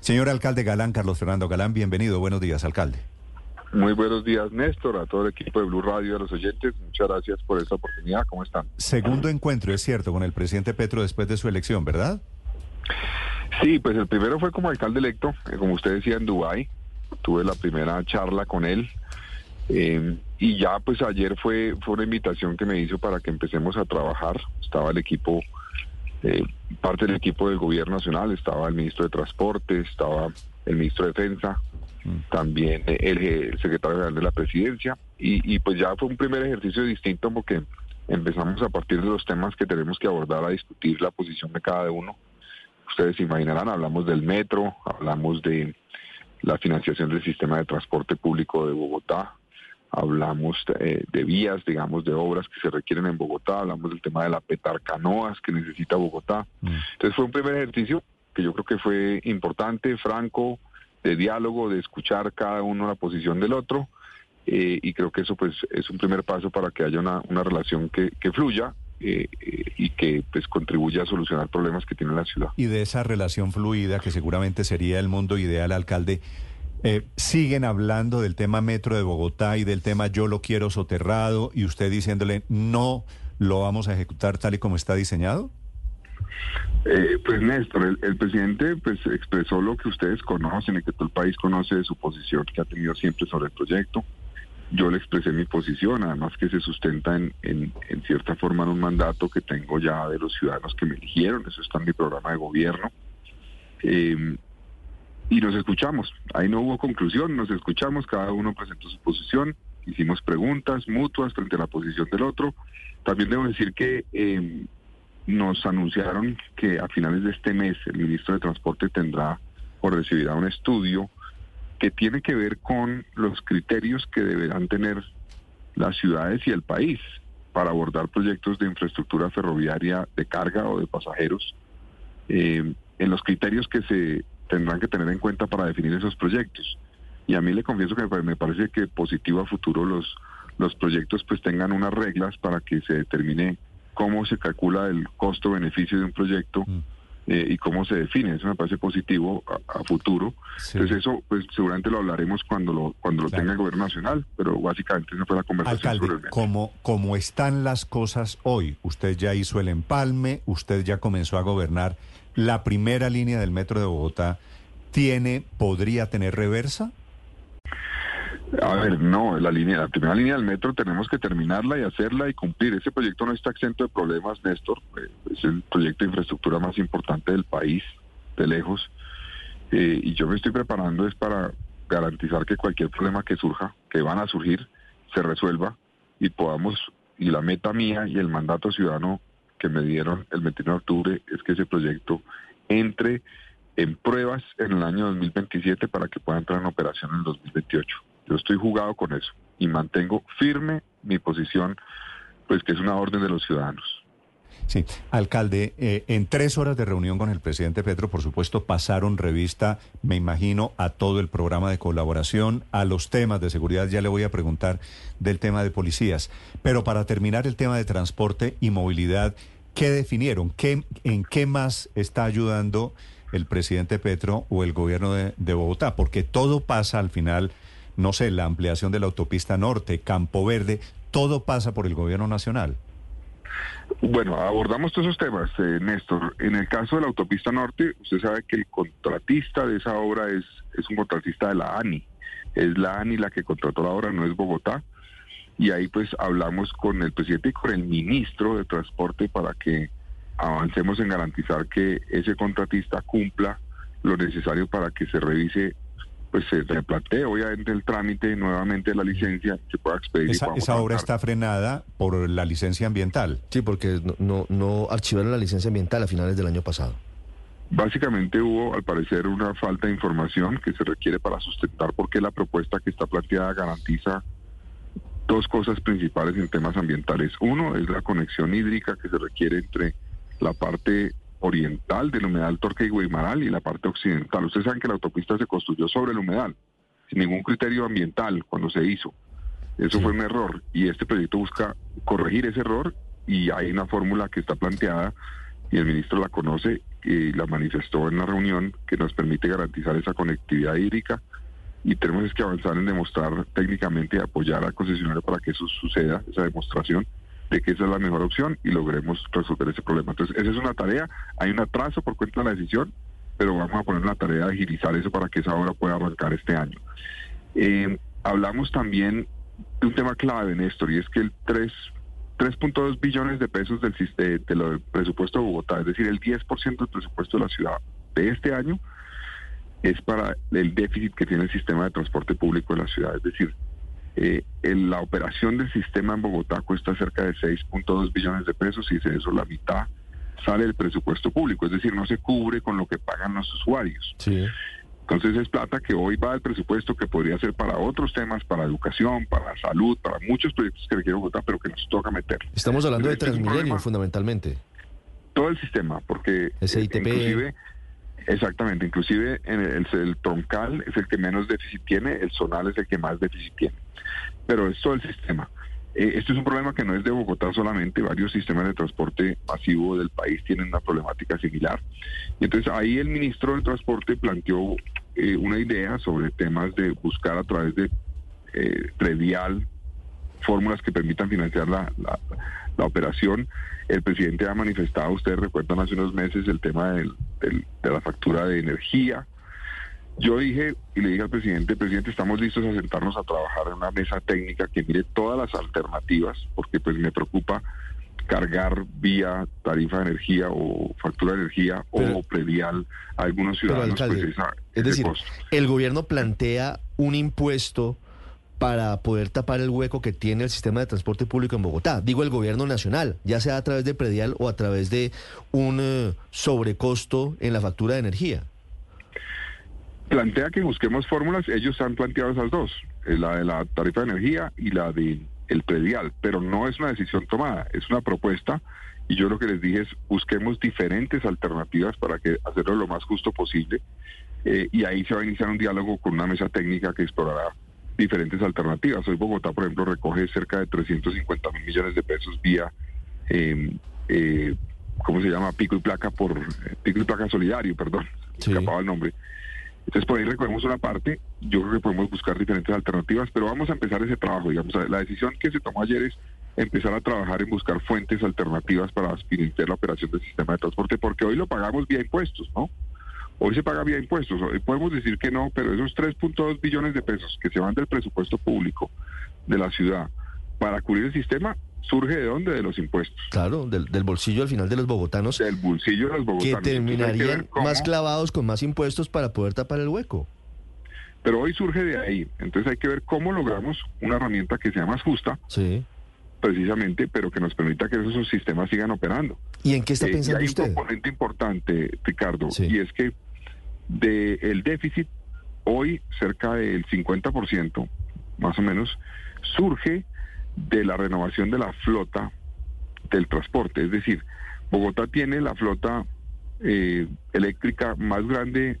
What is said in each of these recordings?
Señor alcalde Galán, Carlos Fernando Galán, bienvenido. Buenos días, alcalde. Muy buenos días, Néstor, a todo el equipo de Blue Radio, a los oyentes. Muchas gracias por esta oportunidad. ¿Cómo están? Segundo encuentro, es cierto, con el presidente Petro después de su elección, ¿verdad? Sí, pues el primero fue como alcalde electo, eh, como usted decía, en Dubái. Tuve la primera charla con él. Eh, y ya pues ayer fue, fue una invitación que me hizo para que empecemos a trabajar. Estaba el equipo, eh, parte del equipo del gobierno nacional, estaba el ministro de Transporte, estaba el ministro de Defensa, también el, secretario general de la presidencia y, pues ya fue un primer ejercicio distinto porque empezamos a partir de los temas que tenemos que abordar a discutir la posición de cada uno. Ustedes imaginarán, hablamos del metro, hablamos de la financiación del sistema de transporte público de Bogotá, hablamos de, de, vías, digamos, de obras que se requieren en Bogotá, hablamos del tema de la petarcanoas que necesita Bogotá. Entonces fue un primer ejercicio que yo creo que fue importante, franco, de diálogo, de escuchar cada uno la posición del otro. Eh, y creo que eso pues es un primer paso para que haya una, una relación que, que fluya eh, eh, y que pues contribuya a solucionar problemas que tiene la ciudad. Y de esa relación fluida, que seguramente sería el mundo ideal, alcalde, siguen hablando del tema metro de Bogotá y del tema yo lo quiero soterrado y usted diciéndole no lo vamos a ejecutar tal y como está diseñado? Eh, pues Néstor, el, presidente pues expresó lo que ustedes conocen y que todo el país conoce de su posición que ha tenido siempre sobre el proyecto. Yo le expresé mi posición, además que se sustenta en, en, cierta forma en un mandato que tengo ya de los ciudadanos que me eligieron, eso está en mi programa de gobierno. Eh, y nos escuchamos, ahí no hubo conclusión, nos escuchamos, cada uno presentó su posición, hicimos preguntas mutuas frente a la posición del otro. También debo decir que... Eh, nos anunciaron que a finales de este mes el ministro de Transporte tendrá o recibirá un estudio que tiene que ver con los criterios que deberán tener las ciudades y el país para abordar proyectos de infraestructura ferroviaria de carga o de pasajeros, eh, en los criterios que se tendrán que tener en cuenta para definir esos proyectos. Y a mí le confieso que me parece que positivo a futuro los, los proyectos pues tengan unas reglas para que se determine cómo se calcula el costo-beneficio de un proyecto mm. eh, y cómo se define. Eso me parece positivo a, futuro. Entonces eso, pues seguramente lo hablaremos cuando lo cuando lo tenga el gobierno nacional, pero básicamente esa fue la conversación sobre el como, como están las cosas hoy, usted ya hizo el empalme, usted ya comenzó a gobernar, la primera línea del metro de Bogotá tiene, podría tener reversa? A ver, no, la línea, la primera línea del metro tenemos que terminarla y hacerla y cumplir. Ese proyecto no está exento de problemas, Néstor. Eh, es el proyecto de infraestructura más importante del país, de lejos. Eh, y yo me estoy preparando es para garantizar que cualquier problema que surja, que van a surgir, se resuelva y podamos, y la meta mía y el mandato ciudadano que me dieron el 21 de octubre es que ese proyecto entre en pruebas en el año 2027 para que pueda entrar en operación en el 2028. Yo estoy jugado con eso y mantengo firme mi posición, pues que es una orden de los ciudadanos. Sí, alcalde, eh, en tres horas de reunión con el presidente Petro, por supuesto, pasaron revista, me imagino, a todo el programa de colaboración, a los temas de seguridad, ya le voy a preguntar del tema de policías. Pero para terminar el tema de transporte y movilidad, ¿qué definieron? ¿Qué, ¿En qué más está ayudando el presidente Petro o el gobierno de, de Bogotá? Porque todo pasa al final no sé, la ampliación de la autopista norte, Campo Verde, todo pasa por el gobierno nacional. Bueno, abordamos todos esos temas, eh, Néstor. En el caso de la autopista norte, usted sabe que el contratista de esa obra es, es un contratista de la ANI. Es la ANI la que contrató la obra, no es Bogotá. Y ahí pues hablamos con el presidente y con el ministro de Transporte para que avancemos en garantizar que ese contratista cumpla lo necesario para que se revise pues se replantee obviamente el trámite nuevamente de la licencia que pueda expedir. Esa, esa obra está frenada por la licencia ambiental. Sí, porque no, no, no archivaron la licencia ambiental a finales del año pasado. Básicamente hubo, al parecer, una falta de información que se requiere para sustentar porque la propuesta que está planteada garantiza dos cosas principales en temas ambientales. Uno es la conexión hídrica que se requiere entre la parte oriental del humedal Torque y Guaymaral y la parte occidental. Ustedes saben que la autopista se construyó sobre el humedal, sin ningún criterio ambiental cuando se hizo. Eso fue un error y este proyecto busca corregir ese error y hay una fórmula que está planteada y el ministro la conoce y la manifestó en la reunión que nos permite garantizar esa conectividad hídrica y tenemos que avanzar en demostrar técnicamente y apoyar al concesionario para que eso suceda, esa demostración de que esa es la mejor opción y logremos resolver ese problema. Entonces, esa es una tarea, hay un atraso por cuenta de la decisión, pero vamos a poner la tarea de agilizar eso para que esa obra pueda arrancar este año. Eh, hablamos también de un tema clave, Néstor, y es que el 3 3.2 billones de pesos del, del presupuesto de Bogotá, es decir, el 10% del presupuesto de la ciudad de este año, es para el déficit que tiene el sistema de transporte público de la ciudad. Es decir, eh, la operación del sistema en Bogotá cuesta cerca de 6.2 billones de pesos y de eso la mitad sale del presupuesto público, es decir, no se cubre con lo que pagan los usuarios. Sí. Entonces es plata que hoy va al presupuesto que podría ser para otros temas, para educación, para salud, para muchos proyectos que requieren votar, pero que nos toca meter. Estamos hablando de Transmilenio fundamentalmente. Todo el sistema, porque Ese inclusive Exactamente, inclusive en el, troncal es el que menos déficit tiene, el zonal es el que más déficit tiene. Pero es todo el sistema. Esto es un problema que no es de Bogotá solamente, varios sistemas de transporte masivo del país tienen una problemática similar. Y entonces ahí el ministro de Transporte planteó eh, una idea sobre temas de buscar a través de eh, predial fórmulas que permitan financiar la, la, operación. El presidente ha manifestado, ustedes recuerdan hace unos meses el tema del, de la factura de energía. Yo dije y le dije al presidente, presidente, estamos listos a sentarnos a trabajar en una mesa técnica que mire todas las alternativas, porque pues me preocupa cargar vía tarifa de energía o factura de energía o predial a algunos ciudadanos. pues es decir, el gobierno plantea un impuesto para poder tapar el hueco que tiene el sistema de transporte público en Bogotá. Digo el gobierno nacional, ya sea a través de predial o a través de un eh, sobrecosto en la factura de energía. Plantea que busquemos fórmulas, ellos han planteado esas dos, eh, la de la tarifa de energía y la de el predial, pero no es una decisión tomada, es una propuesta y yo lo que les dije es busquemos diferentes alternativas para que hacerlo lo más justo posible eh, y ahí se va a iniciar un diálogo con una mesa técnica que explorará diferentes alternativas. Hoy Bogotá, por ejemplo, recoge cerca de 350 mil millones de pesos vía, em, eh, ¿cómo se llama? Pico y placa por pico y placa solidario, perdón, sí. escapaba el nombre. Entonces por ahí recogemos una parte, yo creo que podemos buscar diferentes alternativas, pero vamos a empezar ese trabajo, digamos, la decisión que se tomó ayer es empezar a trabajar en buscar fuentes alternativas para financiar la operación del sistema de transporte, porque hoy lo pagamos vía impuestos, ¿no? Hoy se paga vía impuestos. podemos decir que no, pero esos 3.2 billones de pesos que se van del presupuesto público de la ciudad para cubrir el sistema surge de dónde? De los impuestos. Claro, del, bolsillo al final de los bogotanos. Del bolsillo de los bogotanos. Que terminarían más clavados con más impuestos para poder tapar el hueco. Pero hoy surge de ahí. Entonces hay que ver cómo logramos una herramienta que sea más justa. Sí. Precisamente, pero que nos permita que esos sistemas sigan operando. ¿Y en qué está pensando eh, y hay usted? un componente importante, Ricardo, y es que del déficit, hoy cerca del 50%, más o menos, surge de la renovación de la flota del transporte. Es decir, Bogotá tiene la flota eh, eléctrica más grande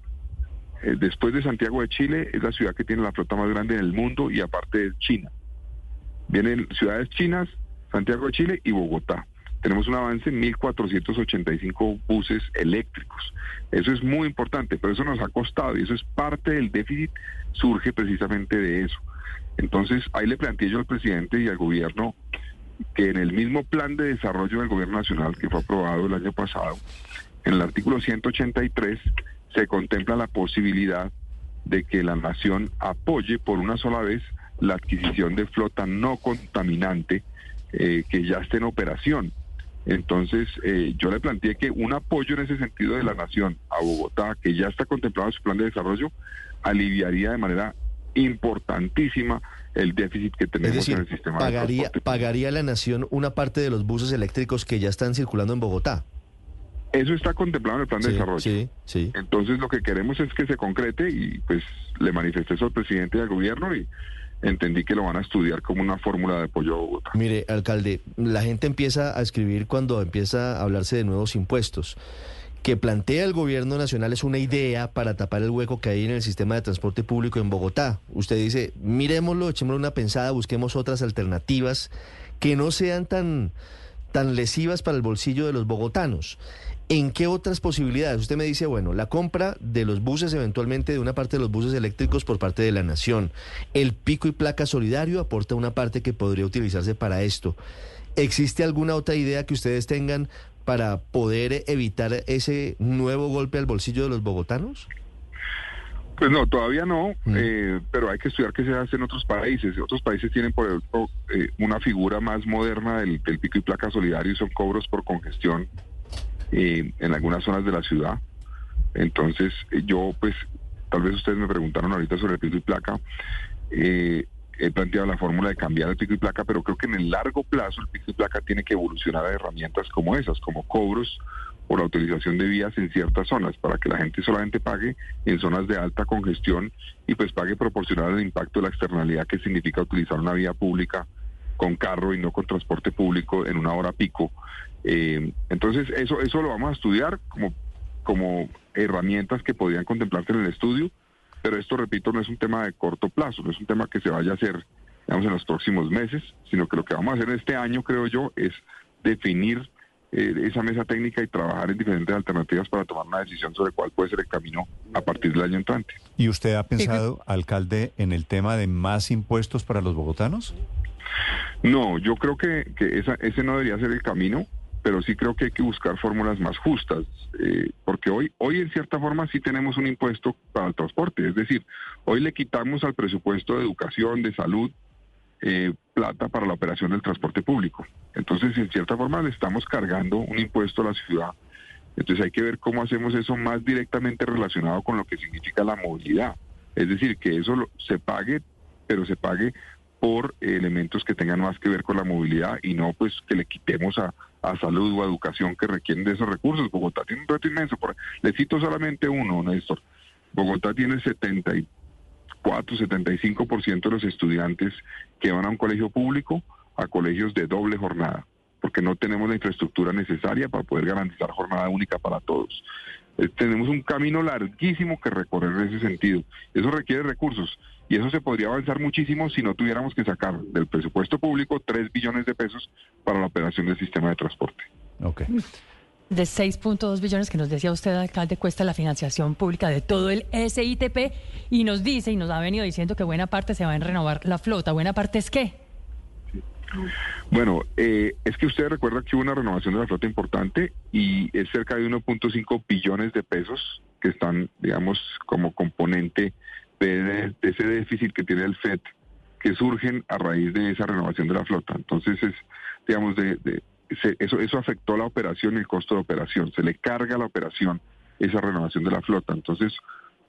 eh, después de Santiago de Chile, es la ciudad que tiene la flota más grande en el mundo y aparte de China. Vienen ciudades chinas, Santiago de Chile y Bogotá tenemos un avance en 1.485 buses eléctricos. Eso es muy importante, pero eso nos ha costado y eso es parte del déficit, surge precisamente de eso. Entonces, ahí le planteé yo al presidente y al gobierno que en el mismo plan de desarrollo del gobierno nacional que fue aprobado el año pasado, en el artículo 183 se contempla la posibilidad de que la nación apoye por una sola vez la adquisición de flota no contaminante eh, que ya esté en operación. Entonces, eh, yo le planteé que un apoyo en ese sentido de la nación a Bogotá, que ya está contemplado en su plan de desarrollo, aliviaría de manera importantísima el déficit que tenemos en el sistema pagaría, de ¿Pagaría la nación una parte de los buses eléctricos que ya están circulando en Bogotá? Eso está contemplado en el plan de desarrollo. Sí, sí. Entonces lo que queremos es que se concrete y pues le manifesté eso al presidente y al gobierno y entendí que lo van a estudiar como una fórmula de apoyo a Bogotá. Mire, alcalde, la gente empieza a escribir cuando empieza a hablarse de nuevos impuestos. Que plantea el gobierno nacional es una idea para tapar el hueco que hay en el sistema de transporte público en Bogotá. Usted dice, miremoslo, echémosle una pensada, busquemos otras alternativas que no sean tan, tan lesivas para el bolsillo de los bogotanos. ¿En qué otras posibilidades? Usted me dice, bueno, la compra de los buses, eventualmente de una parte de los buses eléctricos por parte de la nación. El pico y placa solidario aporta una parte que podría utilizarse para esto. ¿Existe alguna otra idea que ustedes tengan para poder evitar ese nuevo golpe al bolsillo de los bogotanos? Pues no, todavía no, mm. eh, pero hay que estudiar qué se hace en otros países. Otros países tienen, por ejemplo, eh, una figura más moderna del, pico y placa solidario y son cobros por congestión eh, en algunas zonas de la ciudad. Entonces, yo, pues, tal vez ustedes me preguntaron ahorita sobre el pico y placa. He planteado la fórmula de cambiar el pico y placa, pero creo que en el largo plazo el pico y placa tiene que evolucionar a herramientas como esas, como cobros por la utilización de vías en ciertas zonas, para que la gente solamente pague en zonas de alta congestión y pues pague proporcional al impacto de la externalidad que significa utilizar una vía pública con carro y no con transporte público en una hora pico. Eh, entonces eso eso lo vamos a estudiar como como herramientas que podrían contemplarse en el estudio, pero esto repito no es un tema de corto plazo, no es un tema que se vaya a hacer digamos en los próximos meses, sino que lo que vamos a hacer este año creo yo es definir eh, esa mesa técnica y trabajar en diferentes alternativas para tomar una decisión sobre cuál puede ser el camino a partir del año entrante. ¿Y usted ha pensado, alcalde, en el tema de más impuestos para los bogotanos? No, yo creo que, ese no debería ser el camino, pero sí creo que hay que buscar fórmulas más justas, eh, porque hoy, hoy en cierta forma sí tenemos un impuesto para el transporte, es decir, hoy le quitamos al presupuesto de educación, de salud, eh, plata para la operación del transporte público. Entonces, en cierta forma, le estamos cargando un impuesto a la ciudad. Entonces hay que ver cómo hacemos eso más directamente relacionado con lo que significa la movilidad. Es decir, que eso se pague, pero se pague por elementos que tengan más que ver con la movilidad y no pues que le quitemos a, salud o a educación que requieren de esos recursos. Bogotá tiene un reto inmenso. le cito solamente uno, Néstor. Bogotá tiene 74, 75% de los estudiantes que van a un colegio público a colegios de doble jornada, porque no tenemos la infraestructura necesaria para poder garantizar jornada única para todos. Eh, tenemos un camino larguísimo que recorrer en ese sentido. Eso requiere recursos y eso se podría avanzar muchísimo si no tuviéramos que sacar del presupuesto público 3 billones de pesos para la operación del sistema de transporte. Okay. De 6.2 billones que nos decía usted, alcalde, cuesta la financiación pública de todo el SITP y nos dice y nos ha venido diciendo que buena parte se va a renovar la flota. ¿Buena parte es qué? Bueno, eh, es que usted recuerda que hubo una renovación de la flota importante y es cerca de 1.5 billones de pesos que están, digamos, como componente de, ese déficit que tiene el FED, que surgen a raíz de esa renovación de la flota. Entonces, es, digamos, de, eso, eso afectó la operación y el costo de operación. Se le carga a la operación esa renovación de la flota. Entonces,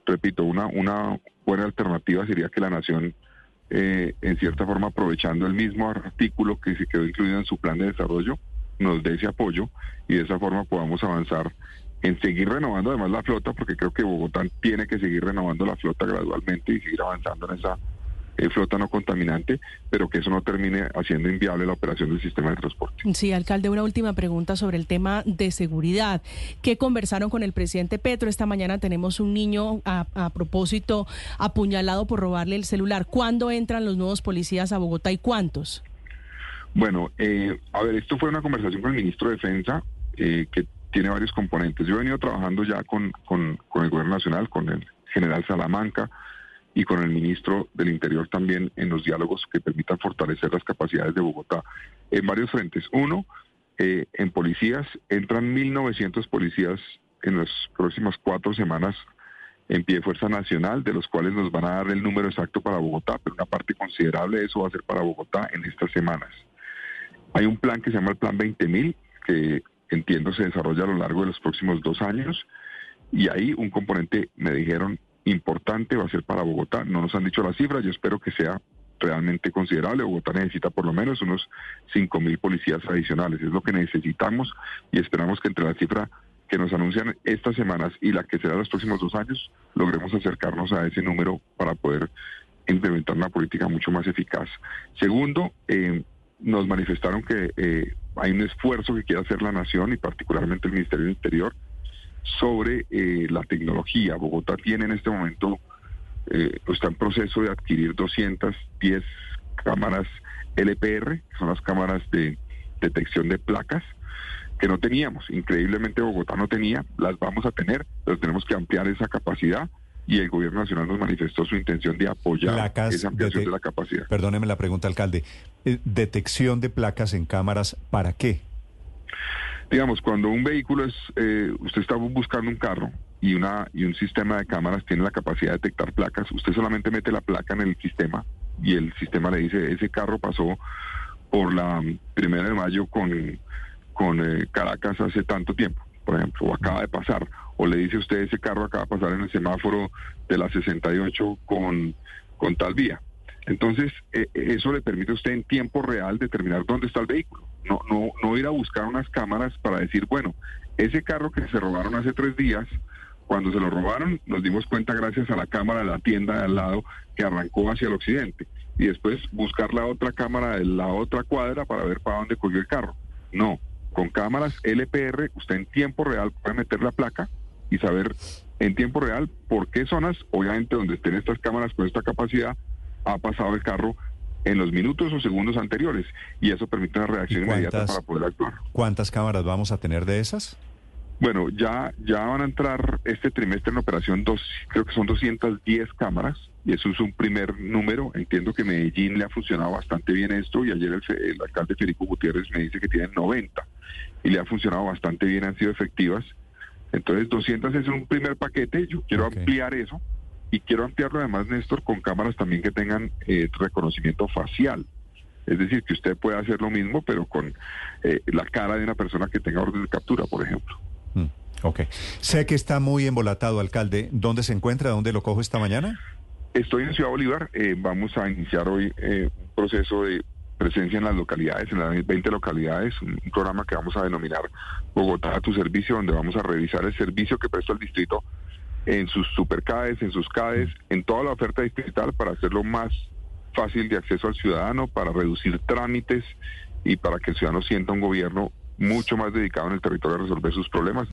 repito, una, una buena alternativa sería que la nación eh, en cierta forma aprovechando el mismo artículo que se quedó incluido en su plan de desarrollo, nos dé ese apoyo y de esa forma podamos avanzar en seguir renovando además la flota, porque creo que Bogotá tiene que seguir renovando la flota gradualmente y seguir avanzando en esa eh, flota no contaminante, pero que eso no termine haciendo inviable la operación del sistema de transporte. Sí, alcalde, una última pregunta sobre el tema de seguridad. ¿Qué conversaron con el presidente Petro? Esta mañana tenemos un niño a, propósito apuñalado por robarle el celular. ¿Cuándo entran los nuevos policías a Bogotá y cuántos? Bueno, eh, a ver, esto fue una conversación con el ministro de Defensa eh, que tiene varios componentes. Yo he venido trabajando ya con, con, con el gobierno nacional, con el general Salamanca, y con el ministro del Interior también en los diálogos que permitan fortalecer las capacidades de Bogotá en varios frentes. Uno, eh, en policías, entran 1.900 policías en las próximas cuatro semanas en pie de Fuerza Nacional, de los cuales nos van a dar el número exacto para Bogotá, pero una parte considerable de eso va a ser para Bogotá en estas semanas. Hay un plan que se llama el Plan 20.000, que entiendo se desarrolla a lo largo de los próximos dos años, y ahí un componente, me dijeron, importante va a ser para Bogotá. No nos han dicho la cifra, yo espero que sea realmente considerable. Bogotá necesita por lo menos unos 5 mil policías adicionales. Es lo que necesitamos y esperamos que entre la cifra que nos anuncian estas semanas y la que será los próximos dos años, logremos acercarnos a ese número para poder implementar una política mucho más eficaz. Segundo, eh, nos manifestaron que eh, hay un esfuerzo que quiere hacer la Nación y particularmente el Ministerio del Interior sobre eh, la tecnología. Bogotá tiene en este momento, eh, está en proceso de adquirir 210 cámaras LPR, que son las cámaras de detección de placas, que no teníamos. Increíblemente Bogotá no tenía, las vamos a tener, pero tenemos que ampliar esa capacidad y el gobierno nacional nos manifestó su intención de apoyar esa ampliación de, la capacidad. Perdóneme la pregunta, alcalde. Eh, ¿Detección de placas en cámaras para qué? Digamos, cuando un vehículo es, eh, usted está buscando un carro y una y un sistema de cámaras tiene la capacidad de detectar placas, usted solamente mete la placa en el sistema y el sistema le dice ese carro pasó por la primera de mayo con con eh, Caracas hace tanto tiempo, por ejemplo, o acaba de pasar, o le dice usted ese carro acaba de pasar en el semáforo de la 68 con, con tal vía. Entonces, eh, eso le permite a usted en tiempo real determinar dónde está el vehículo. No, no, no ir a buscar unas cámaras para decir, bueno, ese carro que se robaron hace tres días, cuando se lo robaron, nos dimos cuenta gracias a la cámara de la tienda de al lado que arrancó hacia el occidente. Y después buscar la otra cámara de la otra cuadra para ver para dónde cogió el carro. No, con cámaras LPR, usted en tiempo real puede meter la placa y saber en tiempo real por qué zonas, obviamente donde estén estas cámaras con esta capacidad, ha pasado el carro en los minutos o segundos anteriores y eso permite una reacción inmediata para poder actuar. ¿Cuántas cámaras vamos a tener de esas? Bueno, ya, ya van a entrar este trimestre en operación dos, creo que son 210 cámaras y eso es un primer número. Entiendo que Medellín le ha funcionado bastante bien esto y ayer el, alcalde Federico Gutiérrez me dice que tienen 90 y le ha funcionado bastante bien, han sido efectivas. Entonces 200 es un primer paquete, yo quiero ampliar eso y quiero ampliarlo además, Néstor, con cámaras también que tengan eh, reconocimiento facial. Es decir, que usted pueda hacer lo mismo, pero con eh, la cara de una persona que tenga orden de captura, por ejemplo. Mm, ok. Sé que está muy embolatado, alcalde. ¿Dónde se encuentra? ¿Dónde lo cojo esta mañana? Estoy en Ciudad Bolívar. Eh, vamos a iniciar hoy eh, un proceso de presencia en las localidades, en las 20 localidades, un, programa que vamos a denominar Bogotá a tu servicio, donde vamos a revisar el servicio que presta el distrito en sus supercades, en sus CADES, en toda la oferta distrital para hacerlo más fácil de acceso al ciudadano, para reducir trámites y para que el ciudadano sienta un gobierno mucho más dedicado en el territorio a resolver sus problemas.